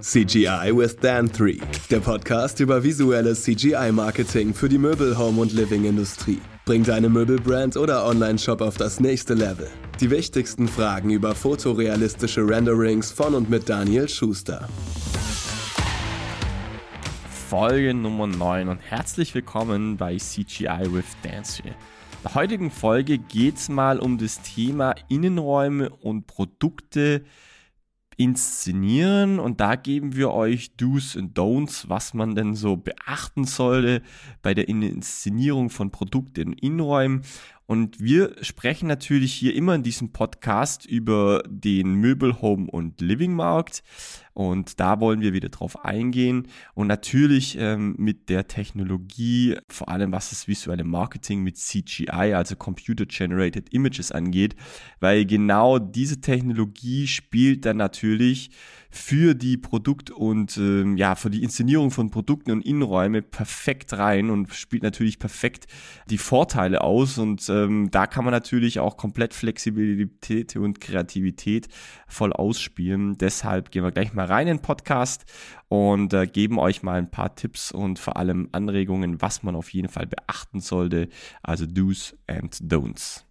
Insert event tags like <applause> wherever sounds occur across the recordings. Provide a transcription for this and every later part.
CGI with Dan 3, der Podcast über visuelles CGI-Marketing für die Möbel-, Home- und Living-Industrie. Bring deine Möbelbrand oder Online-Shop auf das nächste Level. Die wichtigsten Fragen über fotorealistische Renderings von und mit Daniel Schuster. Folge Nummer 9 und herzlich willkommen bei CGI with Dan 3. In der heutigen Folge geht es mal um das Thema Innenräume und Produkte, inszenieren und da geben wir euch Do's und Don'ts, was man denn so beachten sollte bei der Inszenierung von Produkten in Innenräumen und wir sprechen natürlich hier immer in diesem Podcast über den Möbel, Home und Living Markt. Und da wollen wir wieder drauf eingehen. Und natürlich ähm, mit der Technologie, vor allem was das visuelle Marketing mit CGI, also Computer Generated Images angeht. Weil genau diese Technologie spielt dann natürlich für die Produkt- und ähm, ja, für die Inszenierung von Produkten und Innenräume perfekt rein und spielt natürlich perfekt die Vorteile aus. Und ähm, da kann man natürlich auch komplett Flexibilität und Kreativität voll ausspielen. Deshalb gehen wir gleich mal rein in den Podcast und äh, geben euch mal ein paar Tipps und vor allem Anregungen, was man auf jeden Fall beachten sollte. Also Do's and Don'ts.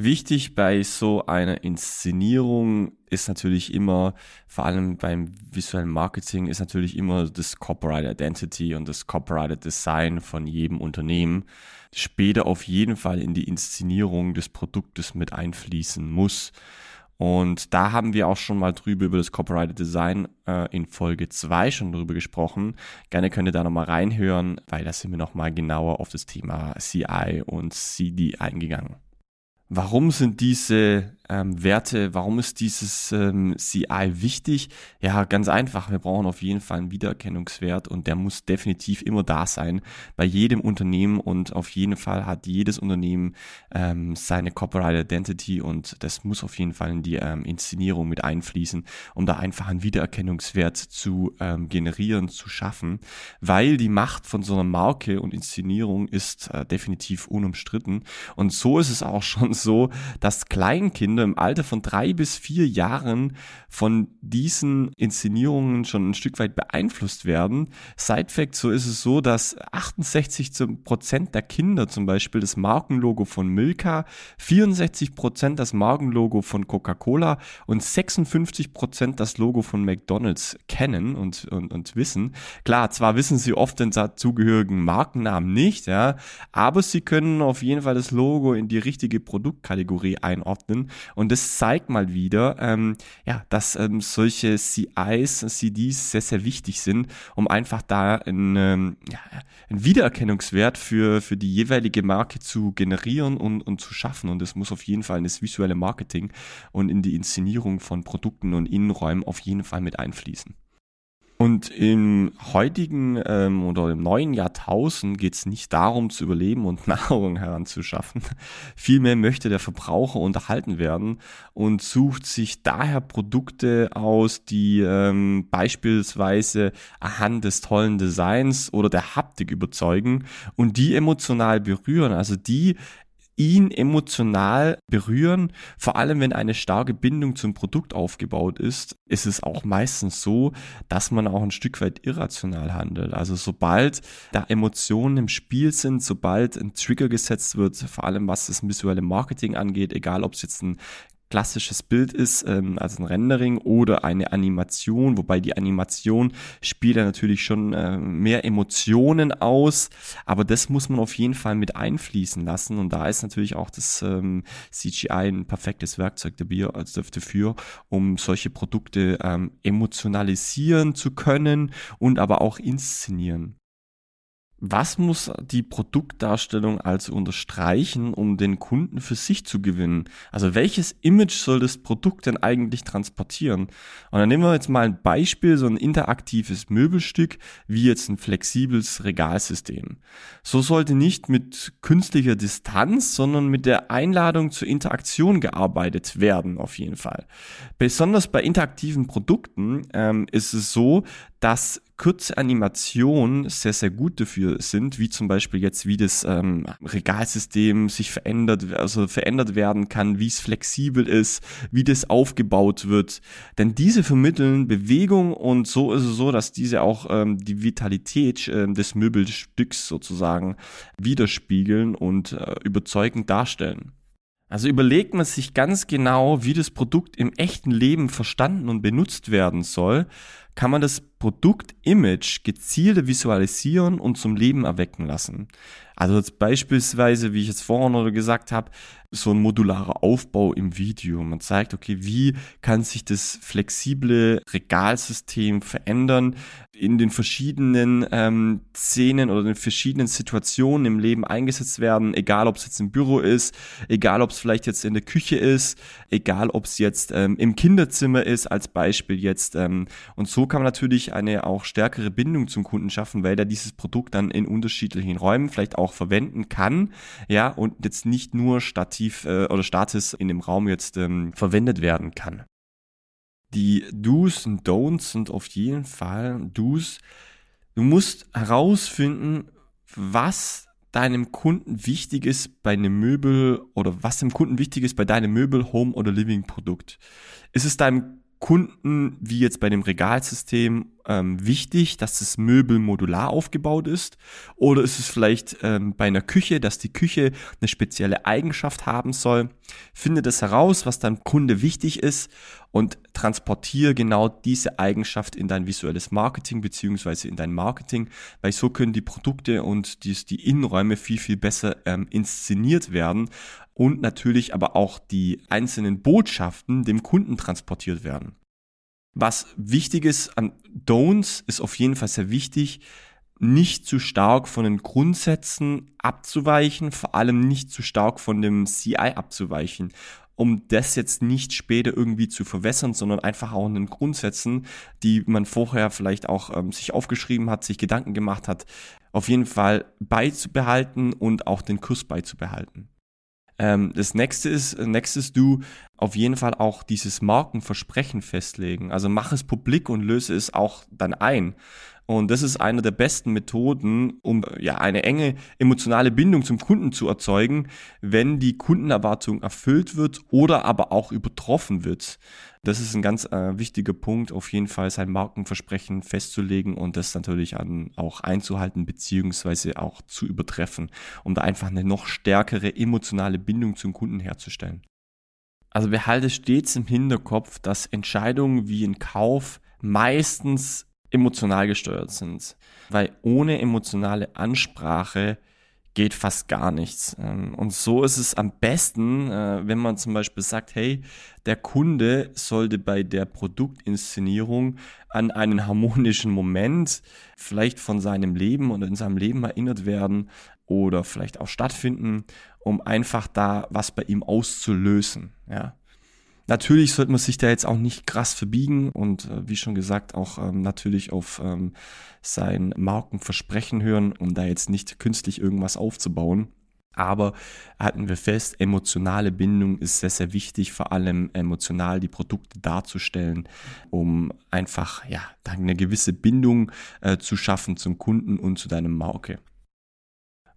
Wichtig bei so einer Inszenierung ist natürlich immer, vor allem beim visuellen Marketing, ist natürlich immer das Corporate Identity und das Corporate Design von jedem Unternehmen später auf jeden Fall in die Inszenierung des Produktes mit einfließen muss. Und da haben wir auch schon mal drüber über das Corporate Design äh, in Folge 2 schon drüber gesprochen. Gerne könnt ihr da nochmal reinhören, weil da sind wir nochmal genauer auf das Thema CI und CD eingegangen. Warum sind diese ähm, Werte, warum ist dieses ähm, CI wichtig? Ja, ganz einfach. Wir brauchen auf jeden Fall einen Wiedererkennungswert und der muss definitiv immer da sein bei jedem Unternehmen und auf jeden Fall hat jedes Unternehmen ähm, seine Corporate Identity und das muss auf jeden Fall in die ähm, Inszenierung mit einfließen, um da einfach einen Wiedererkennungswert zu ähm, generieren, zu schaffen, weil die Macht von so einer Marke und Inszenierung ist äh, definitiv unumstritten und so ist es auch <laughs> schon so, dass Kleinkinder im Alter von drei bis vier Jahren von diesen Inszenierungen schon ein Stück weit beeinflusst werden. Side Fact, so ist es so, dass 68 Prozent der Kinder zum Beispiel das Markenlogo von Milka, 64 Prozent das Markenlogo von Coca-Cola und 56 Prozent das Logo von McDonald's kennen und, und, und wissen. Klar, zwar wissen sie oft den dazugehörigen Markennamen nicht, ja, aber sie können auf jeden Fall das Logo in die richtige Produktkategorie einordnen und das zeigt mal wieder, ähm, ja, dass ähm, solche CIs, CDs sehr, sehr wichtig sind, um einfach da einen, ähm, ja, einen Wiedererkennungswert für, für die jeweilige Marke zu generieren und, und zu schaffen. Und das muss auf jeden Fall in das visuelle Marketing und in die Inszenierung von Produkten und Innenräumen auf jeden Fall mit einfließen. Und im heutigen ähm, oder im neuen Jahrtausend geht es nicht darum zu überleben und <laughs> Nahrung heranzuschaffen. Vielmehr möchte der Verbraucher unterhalten werden und sucht sich daher Produkte aus, die ähm, beispielsweise anhand des tollen Designs oder der Haptik überzeugen und die emotional berühren, also die ihn emotional berühren. Vor allem, wenn eine starke Bindung zum Produkt aufgebaut ist, ist es auch meistens so, dass man auch ein Stück weit irrational handelt. Also sobald da Emotionen im Spiel sind, sobald ein Trigger gesetzt wird, vor allem was das visuelle Marketing angeht, egal ob es jetzt ein klassisches Bild ist, ähm, also ein Rendering oder eine Animation, wobei die Animation spielt ja natürlich schon äh, mehr Emotionen aus, aber das muss man auf jeden Fall mit einfließen lassen. Und da ist natürlich auch das ähm, CGI ein perfektes Werkzeug also dafür um solche Produkte ähm, emotionalisieren zu können und aber auch inszenieren. Was muss die Produktdarstellung also unterstreichen, um den Kunden für sich zu gewinnen? Also welches Image soll das Produkt denn eigentlich transportieren? Und dann nehmen wir jetzt mal ein Beispiel, so ein interaktives Möbelstück, wie jetzt ein flexibles Regalsystem. So sollte nicht mit künstlicher Distanz, sondern mit der Einladung zur Interaktion gearbeitet werden, auf jeden Fall. Besonders bei interaktiven Produkten ähm, ist es so, dass kurze Animationen sehr, sehr gut dafür sind, wie zum Beispiel jetzt, wie das ähm, Regalsystem sich verändert, also verändert werden kann, wie es flexibel ist, wie das aufgebaut wird. Denn diese vermitteln Bewegung und so ist es so, dass diese auch ähm, die Vitalität äh, des Möbelstücks sozusagen widerspiegeln und äh, überzeugend darstellen. Also überlegt man sich ganz genau, wie das Produkt im echten Leben verstanden und benutzt werden soll, kann man das Produktimage gezielter visualisieren und zum Leben erwecken lassen. Also jetzt beispielsweise, wie ich es vorhin oder gesagt habe, so ein modularer Aufbau im Video. Man zeigt, okay, wie kann sich das flexible Regalsystem verändern in den verschiedenen ähm, Szenen oder in den verschiedenen Situationen im Leben eingesetzt werden, egal ob es jetzt im Büro ist, egal ob es vielleicht jetzt in der Küche ist, egal ob es jetzt ähm, im Kinderzimmer ist, als Beispiel jetzt. Ähm, und so kann man natürlich eine auch stärkere Bindung zum Kunden schaffen, weil er dieses Produkt dann in unterschiedlichen Räumen vielleicht auch verwenden kann, ja, und jetzt nicht nur stativ äh, oder statis in dem Raum jetzt ähm, verwendet werden kann. Die Do's und Don'ts sind auf jeden Fall Do's. Du musst herausfinden, was deinem Kunden wichtig ist bei einem Möbel oder was dem Kunden wichtig ist bei deinem Möbel, Home oder Living Produkt. Ist es deinem Kunden, wie jetzt bei dem Regalsystem, ähm, wichtig, dass das Möbel modular aufgebaut ist? Oder ist es vielleicht ähm, bei einer Küche, dass die Küche eine spezielle Eigenschaft haben soll? Finde das heraus, was deinem Kunde wichtig ist und transportiere genau diese Eigenschaft in dein visuelles Marketing beziehungsweise in dein Marketing, weil so können die Produkte und die, die Innenräume viel, viel besser ähm, inszeniert werden und natürlich aber auch die einzelnen Botschaften dem Kunden transportiert werden. Was wichtig ist an Don'ts ist auf jeden Fall sehr wichtig, nicht zu stark von den Grundsätzen abzuweichen, vor allem nicht zu stark von dem CI abzuweichen, um das jetzt nicht später irgendwie zu verwässern, sondern einfach auch in den Grundsätzen, die man vorher vielleicht auch ähm, sich aufgeschrieben hat, sich Gedanken gemacht hat, auf jeden Fall beizubehalten und auch den Kurs beizubehalten. Ähm, das nächste ist, nächstes du auf jeden Fall auch dieses Markenversprechen festlegen. Also mach es publik und löse es auch dann ein. Und das ist eine der besten Methoden, um ja eine enge emotionale Bindung zum Kunden zu erzeugen, wenn die Kundenerwartung erfüllt wird oder aber auch übertroffen wird. Das ist ein ganz äh, wichtiger Punkt, auf jeden Fall sein Markenversprechen festzulegen und das natürlich an, auch einzuhalten beziehungsweise auch zu übertreffen, um da einfach eine noch stärkere emotionale Bindung zum Kunden herzustellen. Also behalte stets im Hinterkopf, dass Entscheidungen wie ein Kauf meistens emotional gesteuert sind. Weil ohne emotionale Ansprache geht fast gar nichts. Ähm, und so ist es am besten, äh, wenn man zum Beispiel sagt, hey, der Kunde sollte bei der Produktinszenierung an einen harmonischen Moment vielleicht von seinem Leben oder in seinem Leben erinnert werden oder vielleicht auch stattfinden, um einfach da was bei ihm auszulösen. Ja. Natürlich sollte man sich da jetzt auch nicht krass verbiegen und äh, wie schon gesagt auch ähm, natürlich auf ähm, sein Markenversprechen hören, um da jetzt nicht künstlich irgendwas aufzubauen. Aber halten wir fest, emotionale Bindung ist sehr, sehr wichtig, vor allem emotional die Produkte darzustellen, um einfach ja, eine gewisse Bindung äh, zu schaffen zum Kunden und zu deinem Marke.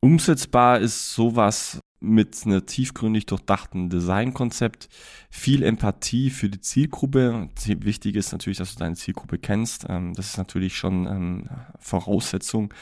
Umsetzbar ist sowas mit einer tiefgründig durchdachten Designkonzept, viel Empathie für die Zielgruppe. Wichtig ist natürlich, dass du deine Zielgruppe kennst. Ähm, das ist natürlich schon ähm, Voraussetzung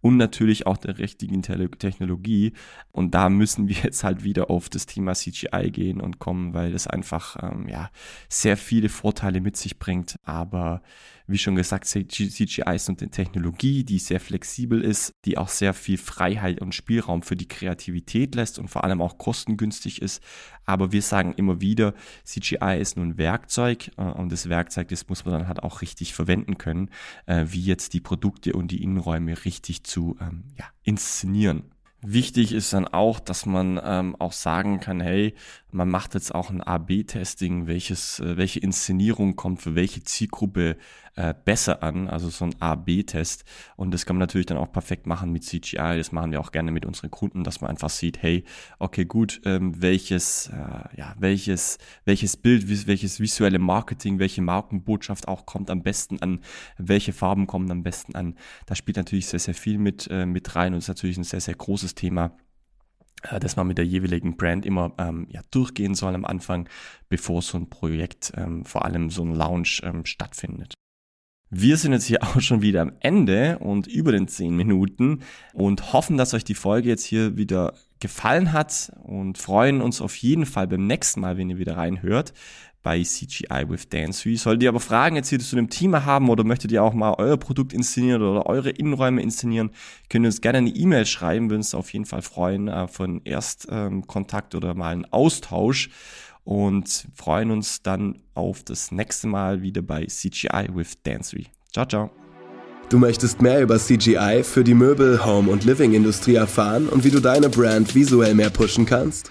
und natürlich auch der richtigen Technologie. Und da müssen wir jetzt halt wieder auf das Thema CGI gehen und kommen, weil es einfach ähm, ja sehr viele Vorteile mit sich bringt. Aber wie schon gesagt, CGI ist eine Technologie, die sehr flexibel ist, die auch sehr viel Freiheit und Spielraum für die Kreativität lässt und vor allem auch kostengünstig ist. Aber wir sagen immer wieder, CGI ist nur ein Werkzeug äh, und das Werkzeug, das muss man dann halt auch richtig verwenden können, äh, wie jetzt die Produkte und die Innenräume richtig zu ähm, ja, inszenieren. Wichtig ist dann auch, dass man ähm, auch sagen kann, hey, man macht jetzt auch ein A-B-Testing, welches, äh, welche Inszenierung kommt für welche Zielgruppe äh, besser an, also so ein A-B-Test. Und das kann man natürlich dann auch perfekt machen mit CGI. Das machen wir auch gerne mit unseren Kunden, dass man einfach sieht, hey, okay, gut, ähm, welches, äh, ja, welches, welches Bild, welches visuelle Marketing, welche Markenbotschaft auch kommt am besten an, welche Farben kommen am besten an. Da spielt natürlich sehr, sehr viel mit, äh, mit rein und ist natürlich ein sehr, sehr großes Thema äh, dass man mit der jeweiligen Brand immer ähm, ja, durchgehen soll am Anfang, bevor so ein Projekt, ähm, vor allem so ein Launch ähm, stattfindet. Wir sind jetzt hier <laughs> auch schon wieder am Ende und über den 10 Minuten und hoffen, dass euch die Folge jetzt hier wieder gefallen hat und freuen uns auf jeden Fall beim nächsten Mal, wenn ihr wieder reinhört bei CGI with Dance. Solltet ihr aber Fragen jetzt hier zu dem Thema haben oder möchtet ihr auch mal euer Produkt inszenieren oder eure Innenräume inszenieren, könnt ihr uns gerne eine E-Mail schreiben, würden uns auf jeden Fall freuen äh, von Erstkontakt oder mal einen Austausch und freuen uns dann auf das nächste Mal wieder bei CGI with Dancery. Ciao, ciao. Du möchtest mehr über CGI für die Möbel-, Home- und Living-Industrie erfahren und wie du deine Brand visuell mehr pushen kannst?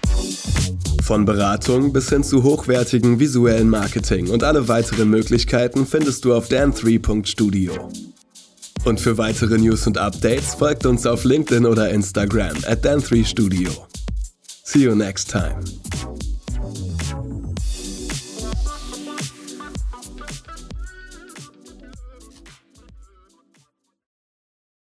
Von Beratung bis hin zu hochwertigen visuellen Marketing und alle weiteren Möglichkeiten findest du auf dan3.studio. Und für weitere News und Updates folgt uns auf LinkedIn oder Instagram at dan3studio. See you next time.